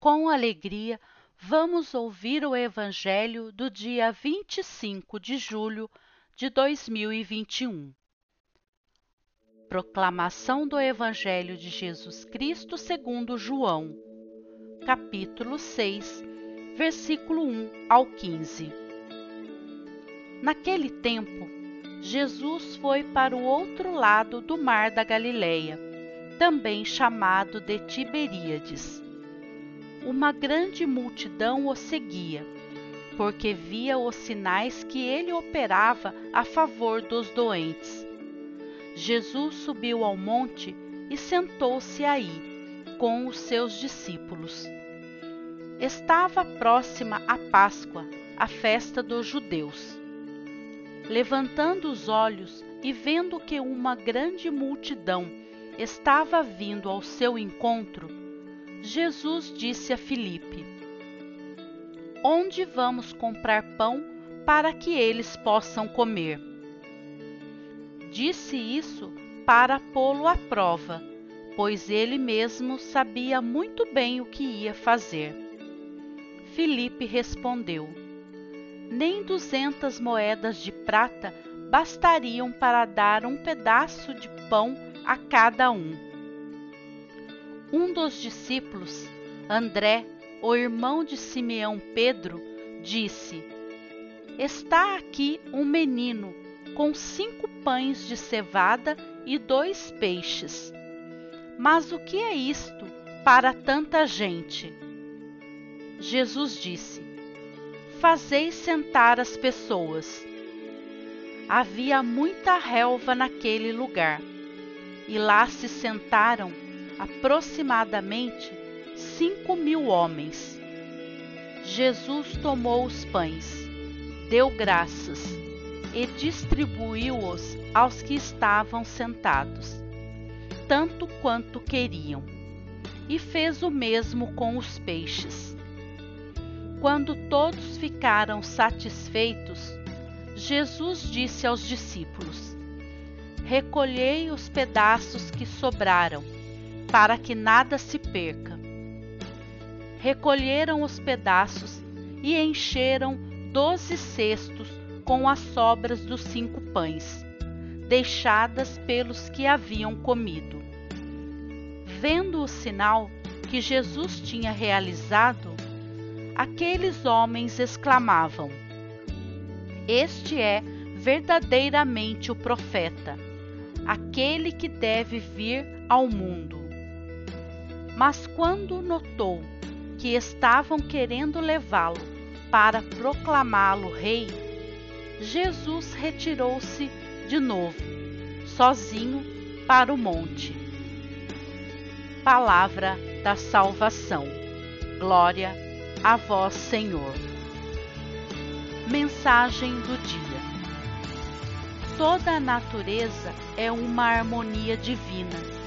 com alegria, vamos ouvir o Evangelho do dia 25 de julho de 2021. Proclamação do Evangelho de Jesus Cristo segundo João, capítulo 6, versículo 1 ao 15. Naquele tempo, Jesus foi para o outro lado do mar da Galileia, também chamado de Tiberíades uma grande multidão o seguia, porque via os sinais que ele operava a favor dos doentes. Jesus subiu ao monte e sentou-se aí, com os seus discípulos. Estava próxima a Páscoa, a festa dos judeus. Levantando os olhos e vendo que uma grande multidão estava vindo ao seu encontro, Jesus disse a Filipe: Onde vamos comprar pão para que eles possam comer? Disse isso para pô-lo à prova, pois ele mesmo sabia muito bem o que ia fazer. Filipe respondeu: Nem duzentas moedas de prata bastariam para dar um pedaço de pão a cada um. Um dos discípulos, André, o irmão de Simeão Pedro, disse: Está aqui um menino com cinco pães de cevada e dois peixes. Mas o que é isto para tanta gente? Jesus disse: Fazei sentar as pessoas. Havia muita relva naquele lugar, e lá se sentaram aproximadamente cinco mil homens. Jesus tomou os pães, deu graças e distribuiu-os aos que estavam sentados, tanto quanto queriam, e fez o mesmo com os peixes. Quando todos ficaram satisfeitos, Jesus disse aos discípulos: Recolhei os pedaços que sobraram para que nada se perca. Recolheram os pedaços e encheram doze cestos com as sobras dos cinco pães, deixadas pelos que haviam comido. Vendo o sinal que Jesus tinha realizado, aqueles homens exclamavam: Este é verdadeiramente o profeta, aquele que deve vir ao mundo. Mas quando notou que estavam querendo levá-lo para proclamá-lo rei, Jesus retirou-se de novo, sozinho, para o monte. Palavra da salvação. Glória a vós, Senhor. Mensagem do dia. Toda a natureza é uma harmonia divina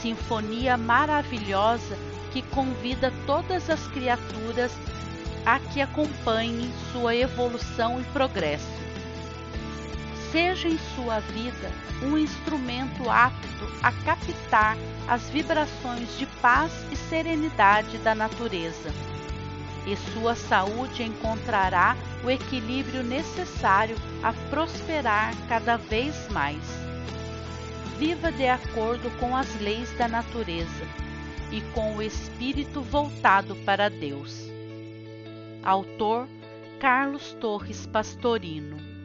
sinfonia maravilhosa que convida todas as criaturas a que acompanhem sua evolução e progresso. Seja em sua vida um instrumento apto a captar as vibrações de paz e serenidade da natureza, e sua saúde encontrará o equilíbrio necessário a prosperar cada vez mais viva de acordo com as leis da natureza e com o espírito voltado para Deus. Autor Carlos Torres Pastorino